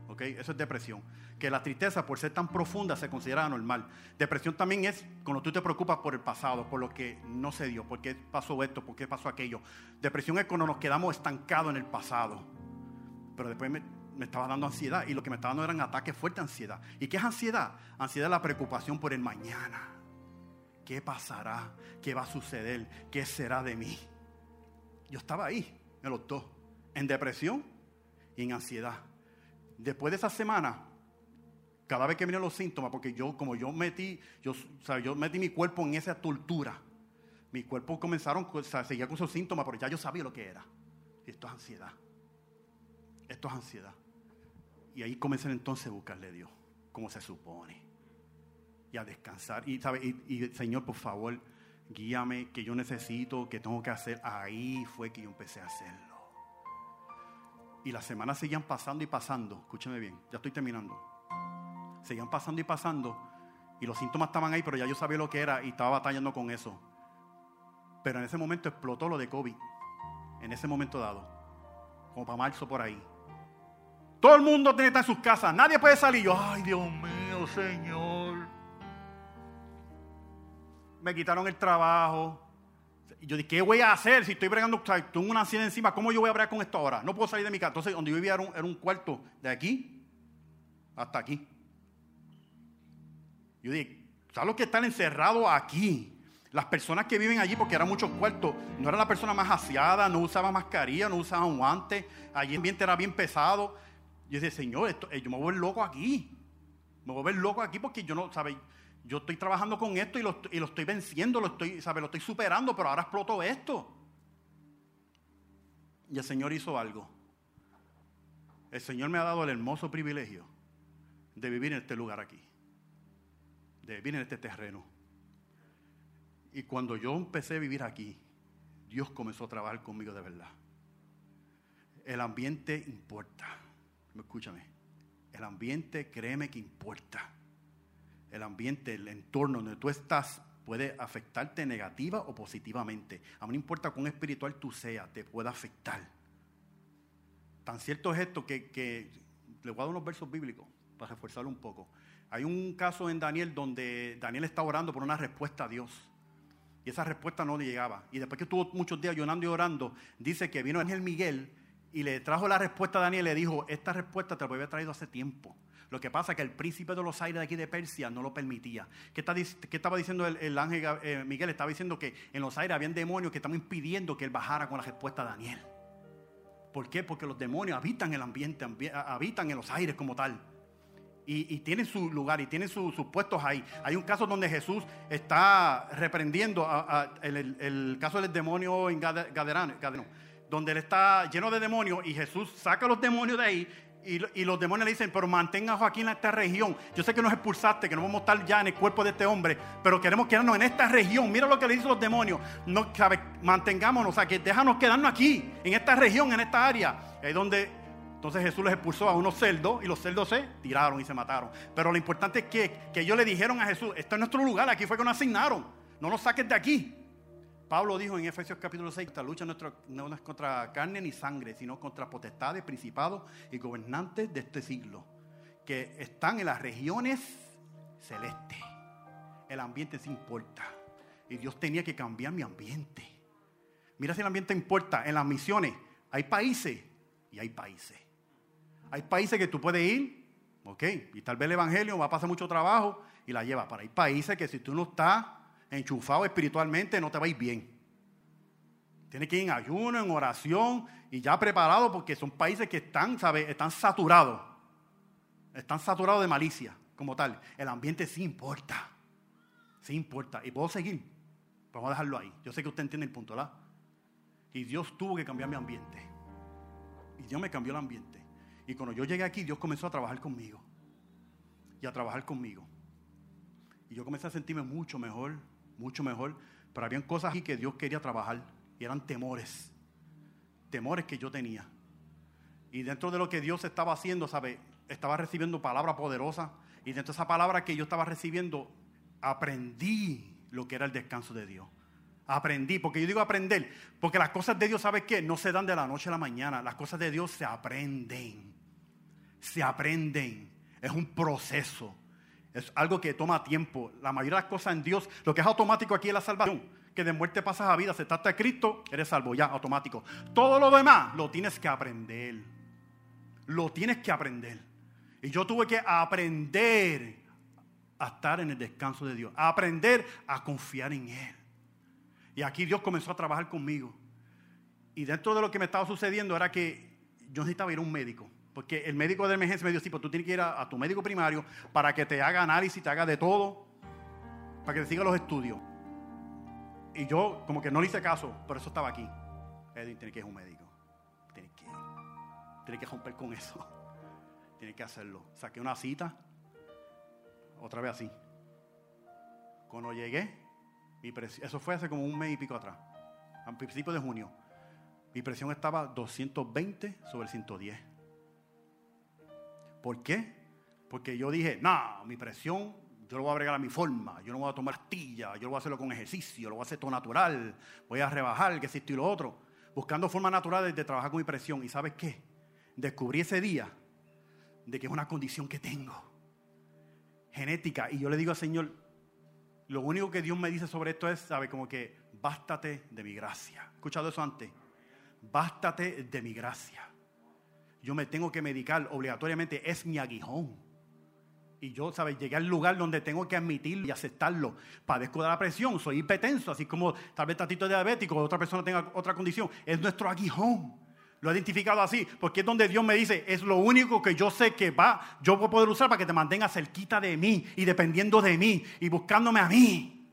¿Ok? Eso es depresión. Que la tristeza, por ser tan profunda, se considera anormal. Depresión también es cuando tú te preocupas por el pasado, por lo que no se dio, por qué pasó esto, por qué pasó aquello. Depresión es cuando nos quedamos estancados en el pasado. Pero después me, estaba dando ansiedad y lo que me estaba dando eran ataques fuertes de ansiedad. ¿Y qué es ansiedad? Ansiedad es la preocupación por el mañana. ¿Qué pasará? ¿Qué va a suceder? ¿Qué será de mí? Yo estaba ahí, en los dos, en depresión y en ansiedad. Después de esa semana, cada vez que vienen los síntomas, porque yo, como yo metí, yo, yo metí mi cuerpo en esa tortura, mi cuerpo comenzaron, o sea, seguía con esos síntomas, pero ya yo sabía lo que era. esto es ansiedad. Esto es ansiedad. Y ahí comencé entonces a buscarle a Dios, como se supone. Y a descansar. Y, ¿sabe? y, Señor, por favor, guíame, que yo necesito, que tengo que hacer. Ahí fue que yo empecé a hacerlo. Y las semanas seguían pasando y pasando. Escúcheme bien, ya estoy terminando. Seguían pasando y pasando. Y los síntomas estaban ahí, pero ya yo sabía lo que era y estaba batallando con eso. Pero en ese momento explotó lo de COVID. En ese momento dado. Como para marzo por ahí. Todo el mundo tiene que estar en sus casas. Nadie puede salir. Yo, ay, Dios mío, Señor. Me quitaron el trabajo. yo dije, ¿qué voy a hacer si estoy bregando? Tengo una ansiedad encima. ¿Cómo yo voy a bregar con esto ahora? No puedo salir de mi casa. Entonces, donde yo vivía era un, era un cuarto de aquí hasta aquí. Yo dije, ¿sabes los que están encerrados aquí? Las personas que viven allí, porque eran muchos cuartos, no era la persona más aseada, no usaba mascarilla, no usaban guantes, allí el ambiente era bien pesado. Yo decía, Señor, esto, eh, yo me voy a ver loco aquí. Me voy a ver loco aquí porque yo no, ¿sabes? Yo estoy trabajando con esto y lo, y lo estoy venciendo, lo estoy, ¿sabe? Lo estoy superando, pero ahora explotó esto. Y el Señor hizo algo. El Señor me ha dado el hermoso privilegio de vivir en este lugar aquí. De vivir en este terreno. Y cuando yo empecé a vivir aquí, Dios comenzó a trabajar conmigo de verdad. El ambiente importa escúchame, el ambiente, créeme que importa. El ambiente, el entorno donde tú estás puede afectarte negativa o positivamente. A mí no importa cuán espiritual tú seas, te puede afectar. Tan cierto es esto que, que le voy a dar unos versos bíblicos para reforzarlo un poco. Hay un caso en Daniel donde Daniel está orando por una respuesta a Dios. Y esa respuesta no le llegaba. Y después que estuvo muchos días llorando y orando, dice que vino Ángel Miguel y le trajo la respuesta a Daniel y le dijo, esta respuesta te la había traído hace tiempo. Lo que pasa es que el príncipe de los aires de aquí de Persia no lo permitía. ¿Qué, estaba diciendo el, ángel eh, Miguel? Estaba diciendo que en los aires habían demonios que estaban impidiendo que él bajara con la respuesta a Daniel. ¿Por qué? Porque los demonios habitan el ambiente, habitan en los aires como tal. Y, tienen su lugar y tienen sus puestos ahí. Hay un caso donde Jesús está reprendiendo el, caso del demonio en Gaderano donde él está lleno de demonios y Jesús saca los demonios de ahí y, los demonios le dicen, pero mantenga a Joaquín en esta región. Yo sé que nos expulsaste, que no vamos a estar ya en el cuerpo de este hombre, pero queremos quedarnos en esta región. Mira lo que le dicen los demonios. Mantengámonos, o sea, que déjanos quedarnos aquí, en esta región, en esta área. Es donde entonces Jesús les expulsó a unos cerdos y los cerdos se tiraron y se mataron. Pero lo importante es que, que ellos le dijeron a Jesús, esto es nuestro lugar, aquí fue que nos asignaron. No nos saques de aquí. Pablo dijo en Efesios capítulo 6, esta lucha no es contra carne ni sangre, sino contra potestades, principados y gobernantes de este siglo, que están en las regiones celestes. El ambiente se importa. Y Dios tenía que cambiar mi ambiente. Mira si el ambiente importa. En las misiones hay países y hay países. Hay países que tú puedes ir, ok, y tal vez el evangelio va a pasar mucho trabajo y la lleva. Pero hay países que si tú no estás enchufado espiritualmente, no te va a ir bien. Tienes que ir en ayuno, en oración y ya preparado porque son países que están, ¿sabes? Están saturados. Están saturados de malicia como tal. El ambiente sí importa. Sí importa. Y puedo seguir. vamos a dejarlo ahí. Yo sé que usted entiende el punto, ¿verdad? Y Dios tuvo que cambiar mi ambiente. Y Dios me cambió el ambiente. Y cuando yo llegué aquí, Dios comenzó a trabajar conmigo. Y a trabajar conmigo. Y yo comencé a sentirme mucho mejor, mucho mejor. Pero habían cosas aquí que Dios quería trabajar y eran temores. Temores que yo tenía. Y dentro de lo que Dios estaba haciendo, ¿sabe? Estaba recibiendo palabra poderosa. Y dentro de esa palabra que yo estaba recibiendo, aprendí lo que era el descanso de Dios. Aprendí, porque yo digo aprender, porque las cosas de Dios, ¿sabes qué? No se dan de la noche a la mañana. Las cosas de Dios se aprenden. Se aprenden. Es un proceso. Es algo que toma tiempo. La mayoría de las cosas en Dios, lo que es automático aquí es la salvación. Que de muerte pasas a vida, se trata de Cristo, eres salvo, ya, automático. Todo lo demás lo tienes que aprender. Lo tienes que aprender. Y yo tuve que aprender a estar en el descanso de Dios. A aprender a confiar en Él. Y aquí Dios comenzó a trabajar conmigo. Y dentro de lo que me estaba sucediendo era que yo necesitaba ir a un médico. Porque el médico de emergencia me dijo, sí, pues tú tienes que ir a, tu médico primario para que te haga análisis, te haga de todo, para que te siga los estudios. Y yo como que no le hice caso, por eso estaba aquí. Edwin, tiene que ir a un médico. Tiene que Tiene que romper con eso. [LAUGHS] Tiene que hacerlo. Saqué una cita, otra vez así. Cuando llegué, eso fue hace como un mes y pico atrás, a principios de junio. Mi presión estaba 220 sobre 110. ¿Por qué? Porque yo dije, no, mi presión yo lo voy a agregar a mi forma, yo no voy a tomar astilla, yo lo voy a hacerlo con ejercicio, lo voy a hacer todo natural, voy a rebajar, que esto y lo otro, buscando formas naturales de trabajar con mi presión. ¿Y sabes qué? Descubrí ese día de que es una condición que tengo, genética. Y yo le digo al Señor, lo único que Dios me dice sobre esto es, ¿sabe? Como que, bástate de mi gracia. escuchado eso antes? Bástate de mi gracia. Yo me tengo que medicar obligatoriamente, es mi aguijón. Y yo, ¿sabes? Llegué al lugar donde tengo que admitirlo y aceptarlo. Padezco de la presión, soy hipertenso, así como tal vez tatito diabético, otra persona tenga otra condición. Es nuestro aguijón. Lo he identificado así, porque es donde Dios me dice, es lo único que yo sé que va, yo voy a poder usar para que te mantengas cerquita de mí y dependiendo de mí y buscándome a mí.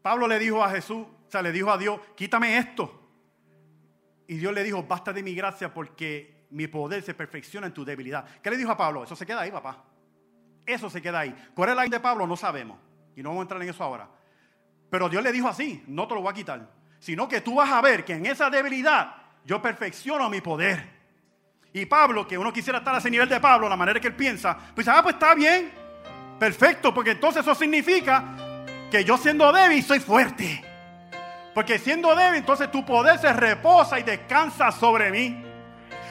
Pablo le dijo a Jesús, o sea, le dijo a Dios, quítame esto. Y Dios le dijo, basta de mi gracia porque mi poder se perfecciona en tu debilidad. ¿Qué le dijo a Pablo? Eso se queda ahí, papá. Eso se queda ahí. ¿Cuál es la de Pablo? No sabemos. Y no vamos a entrar en eso ahora. Pero Dios le dijo así, no te lo voy a quitar. Sino que tú vas a ver que en esa debilidad yo perfecciono mi poder. Y Pablo, que uno quisiera estar a ese nivel de Pablo, la manera que él piensa, pues, ah, pues está bien, perfecto, porque entonces eso significa que yo siendo débil soy fuerte. Porque siendo débil, entonces tu poder se reposa y descansa sobre mí.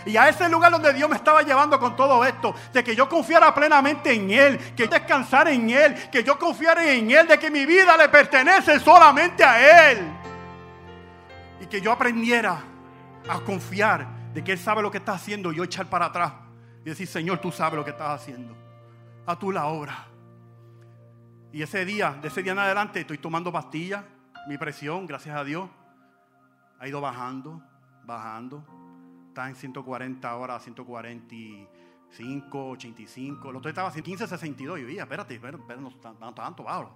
Y a ese lugar donde Dios me estaba llevando con todo esto, de que yo confiara plenamente en Él, que yo descansara en Él, que yo confiara en Él, de que mi vida le pertenece solamente a Él. Y que yo aprendiera a confiar de que Él sabe lo que está haciendo y yo echar para atrás y decir, Señor, tú sabes lo que estás haciendo. A tú la obra. Y ese día, de ese día en adelante, estoy tomando pastillas. Mi presión, gracias a Dios, ha ido bajando, bajando. Está en 140 ahora, 145, 85. Lo otro estaba en 15, 62. Y yo, espérate, espérate, no tanto, Pablo.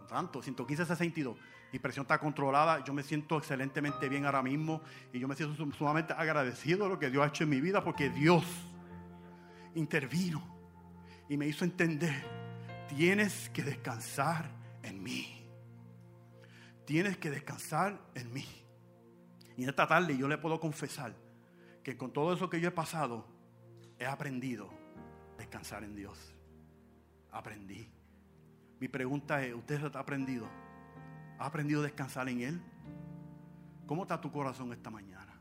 No tanto, 115, 62 mi presión está controlada, yo me siento excelentemente bien ahora mismo y yo me siento sumamente agradecido de lo que Dios ha hecho en mi vida porque Dios intervino y me hizo entender, tienes que descansar en mí. Tienes que descansar en mí. Y en esta tarde yo le puedo confesar que con todo eso que yo he pasado, he aprendido a descansar en Dios. Aprendí. Mi pregunta es, ¿usted ha aprendido? ¿Has aprendido a descansar en Él? ¿Cómo está tu corazón esta mañana?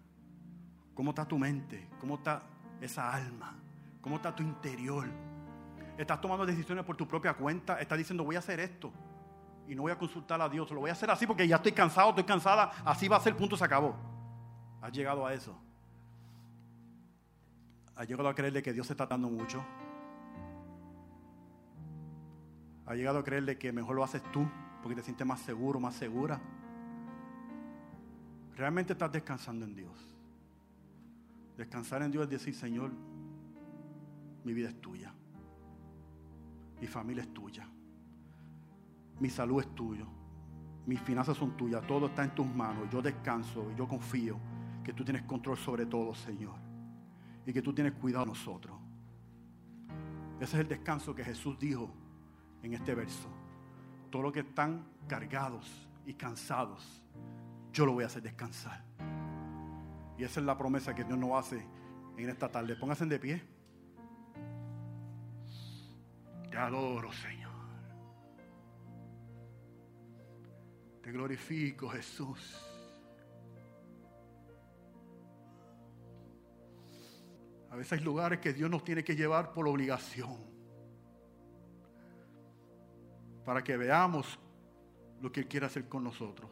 ¿Cómo está tu mente? ¿Cómo está esa alma? ¿Cómo está tu interior? ¿Estás tomando decisiones por tu propia cuenta? ¿Estás diciendo voy a hacer esto? Y no voy a consultar a Dios. Lo voy a hacer así porque ya estoy cansado, estoy cansada. Así va a ser, punto, se acabó. Has llegado a eso. Has llegado a creerle que Dios se está dando mucho. Has llegado a creerle que mejor lo haces tú porque te sientes más seguro, más segura. Realmente estás descansando en Dios. Descansar en Dios es decir, Señor, mi vida es tuya. Mi familia es tuya. Mi salud es tuya. Mis finanzas son tuyas. Todo está en tus manos. Yo descanso. Yo confío que tú tienes control sobre todo, Señor. Y que tú tienes cuidado de nosotros. Ese es el descanso que Jesús dijo en este verso todos los que están cargados y cansados, yo lo voy a hacer descansar. Y esa es la promesa que Dios nos hace en esta tarde. Pónganse de pie. Te adoro, Señor. Te glorifico, Jesús. A veces hay lugares que Dios nos tiene que llevar por obligación. Para que veamos lo que Él quiere hacer con nosotros.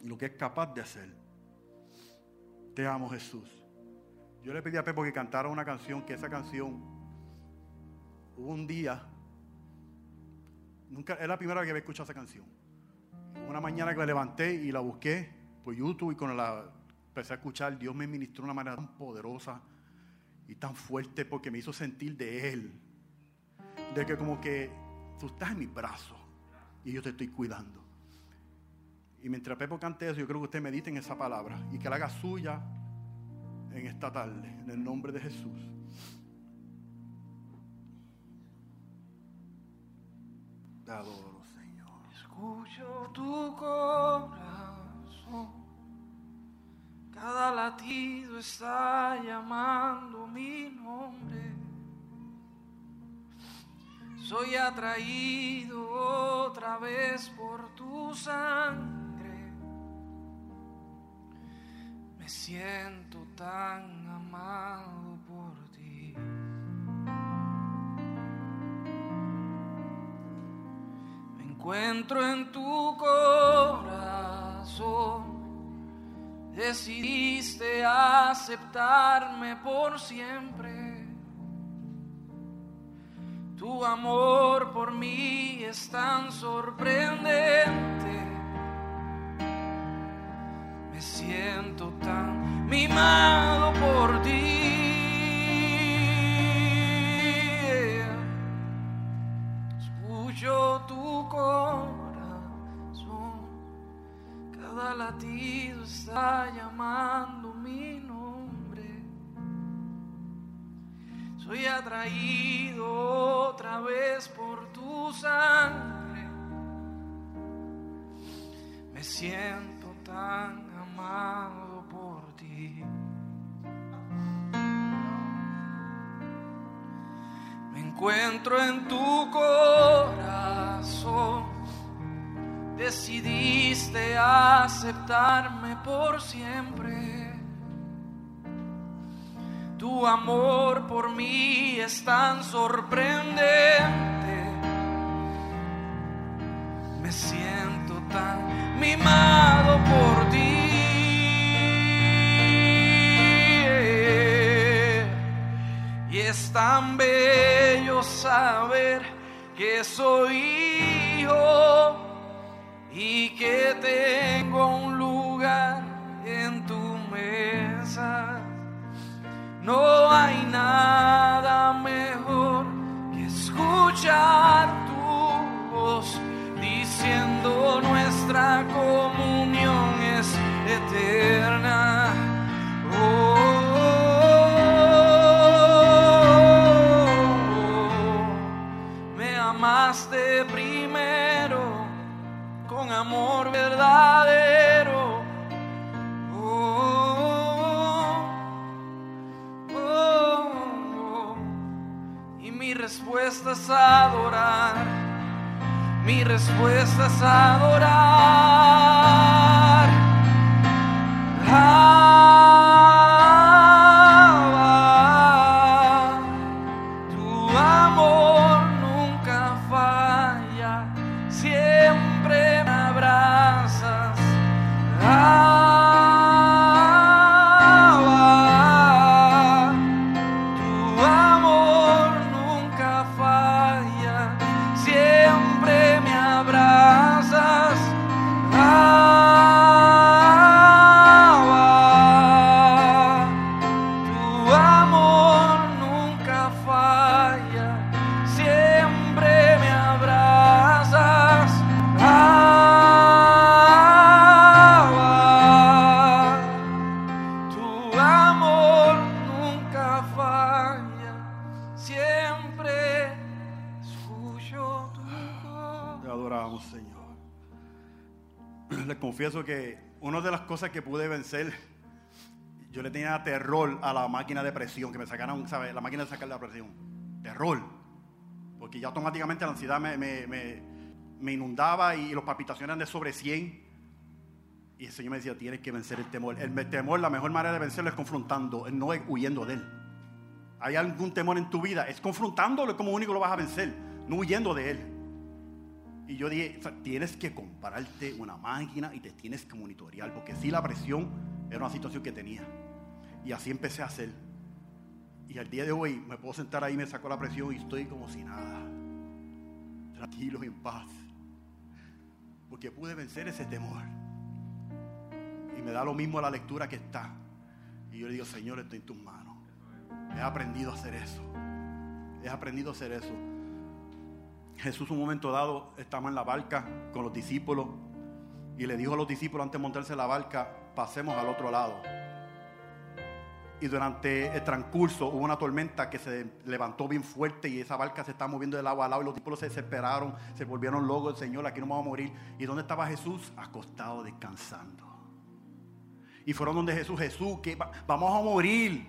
Y lo que es capaz de hacer. Te amo Jesús. Yo le pedí a Pepo que cantara una canción, que esa canción, hubo un día, nunca, es la primera vez que había escuchado esa canción. Una mañana que la levanté y la busqué por YouTube y cuando la empecé a escuchar, Dios me ministró de una manera tan poderosa y tan fuerte porque me hizo sentir de Él. De que como que tú estás en mis brazos y yo te estoy cuidando. Y mientras Pepo cante eso, yo creo que usted medite en esa palabra y que la haga suya en esta tarde, en el nombre de Jesús. Te adoro, Señor. Escucho tu corazón. Cada latido está llamando mi nombre. Soy atraído otra vez por tu sangre. Me siento tan amado por ti. Me encuentro en tu corazón. Decidiste aceptarme por siempre. Tu amor por mí es tan sorprendente. Me siento tan mimado en tu corazón. Decidiste aceptarme por siempre. Tu amor por mí es tan sorprendente. Me siento tan mimado es tan bello saber que soy hijo y que tengo un lugar en tu mesa. No hay nada mejor que escuchar tu voz diciendo nuestra comunión primero con amor verdadero. Oh, oh, oh. Y mi respuesta es adorar. Mi respuesta es adorar. Confieso que una de las cosas que pude vencer, yo le tenía terror a la máquina de presión, que me sacaran, ¿sabes? La máquina de sacar la presión. Terror. Porque ya automáticamente la ansiedad me, me- me- me inundaba y las palpitaciones eran de sobre 100. Y el Señor me decía, tienes que vencer el temor. El temor, la mejor manera de vencerlo es confrontando, no es huyendo de él. ¿Hay algún temor en tu vida? Es confrontándolo como único lo vas a vencer, no huyendo de él. Y yo dije, tienes que comprarte una máquina y te tienes que monitorear, porque si la presión era una situación que tenía. Y así empecé a hacer. Y al día de hoy me puedo sentar ahí, me saco la presión y estoy como si nada. Tranquilo y en paz. Porque pude vencer ese temor. Y me da lo mismo la lectura que está. Y yo le digo, Señor, estoy en tus manos. He aprendido a hacer eso. He aprendido a hacer eso. Jesús un momento dado estaba en la barca con los discípulos y le dijo a los discípulos antes de montarse en la barca, pasemos al otro lado. Y durante el transcurso hubo una tormenta que se levantó bien fuerte y esa barca se estaba moviendo del agua al lado y los discípulos se desesperaron, se volvieron locos, Señor, aquí no vamos a morir. ¿Y dónde estaba Jesús? Acostado, descansando. Y fueron donde Jesús, Jesús, que va- vamos a morir.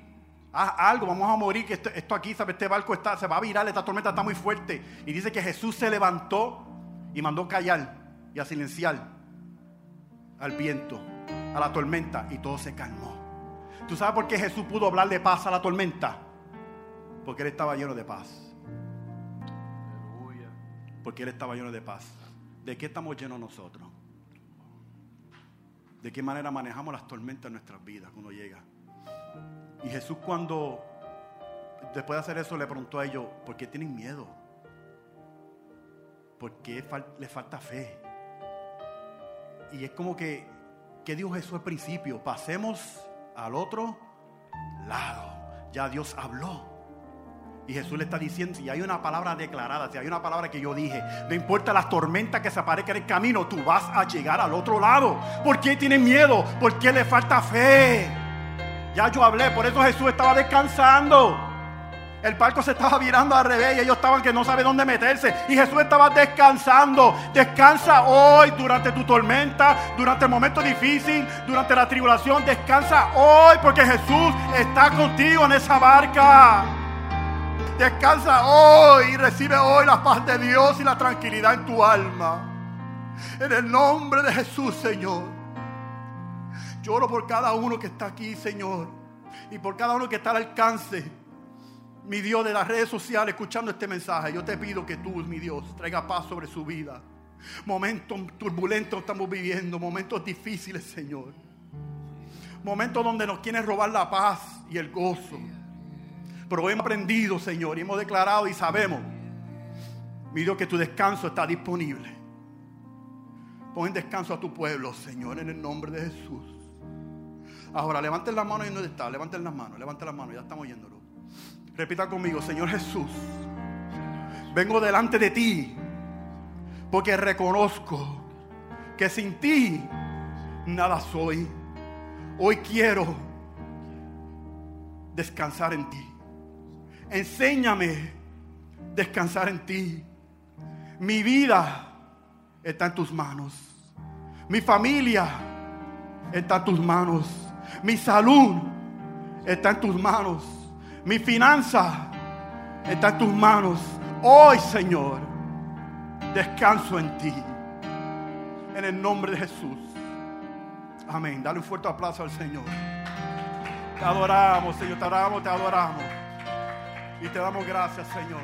Haz algo, vamos a morir, que esto, esto aquí, ¿sabes? Este barco está, se va a virar, esta tormenta está muy fuerte. Y dice que Jesús se levantó y mandó callar y a silenciar al viento, a la tormenta, y todo se calmó. ¿Tú sabes por qué Jesús pudo hablar de paz a la tormenta? Porque Él estaba lleno de paz. Porque Él estaba lleno de paz. ¿De qué estamos llenos nosotros? ¿De qué manera manejamos las tormentas en nuestras vidas cuando llega? Y Jesús cuando, después de hacer eso, le preguntó a ellos, ¿por qué tienen miedo? ¿Por qué les falta fe? Y es como que, ¿qué dijo Jesús al principio? Pasemos al otro lado. Ya Dios habló. Y Jesús le está diciendo, si hay una palabra declarada, si hay una palabra que yo dije, no importa las tormentas que se aparezcan en el camino, tú vas a llegar al otro lado. ¿Por qué tienen miedo? ¿Por qué le falta fe? Ya yo hablé, por eso Jesús estaba descansando. El barco se estaba virando al revés y ellos estaban que no saben dónde meterse. Y Jesús estaba descansando. Descansa hoy durante tu tormenta, durante el momento difícil, durante la tribulación. Descansa hoy porque Jesús está contigo en esa barca. Descansa hoy y recibe hoy la paz de Dios y la tranquilidad en tu alma. En el nombre de Jesús, Señor. Lloro por cada uno que está aquí, Señor. Y por cada uno que está al alcance, mi Dios, de las redes sociales, escuchando este mensaje. Yo te pido que tú, mi Dios, traiga paz sobre su vida. Momentos turbulentos estamos viviendo, momentos difíciles, Señor. Momentos donde nos quieren robar la paz y el gozo. Pero hemos aprendido, Señor, y hemos declarado y sabemos, mi Dios, que tu descanso está disponible. Pon en descanso a tu pueblo, Señor, en el nombre de Jesús. Ahora, levanten las manos y no está. Levanten las manos, levanten las manos, ya estamos yéndolo. Repita conmigo, Señor Jesús. Vengo delante de ti porque reconozco que sin ti nada soy. Hoy quiero descansar en ti. Enséñame descansar en ti. Mi vida está en tus manos. Mi familia está en tus manos. Mi salud está en tus manos. Mi finanza está en tus manos. Hoy, Señor, descanso en ti. En el nombre de Jesús. Amén. Dale un fuerte aplauso al Señor. Te adoramos, Señor. Te adoramos, te adoramos. Y te damos gracias, Señor.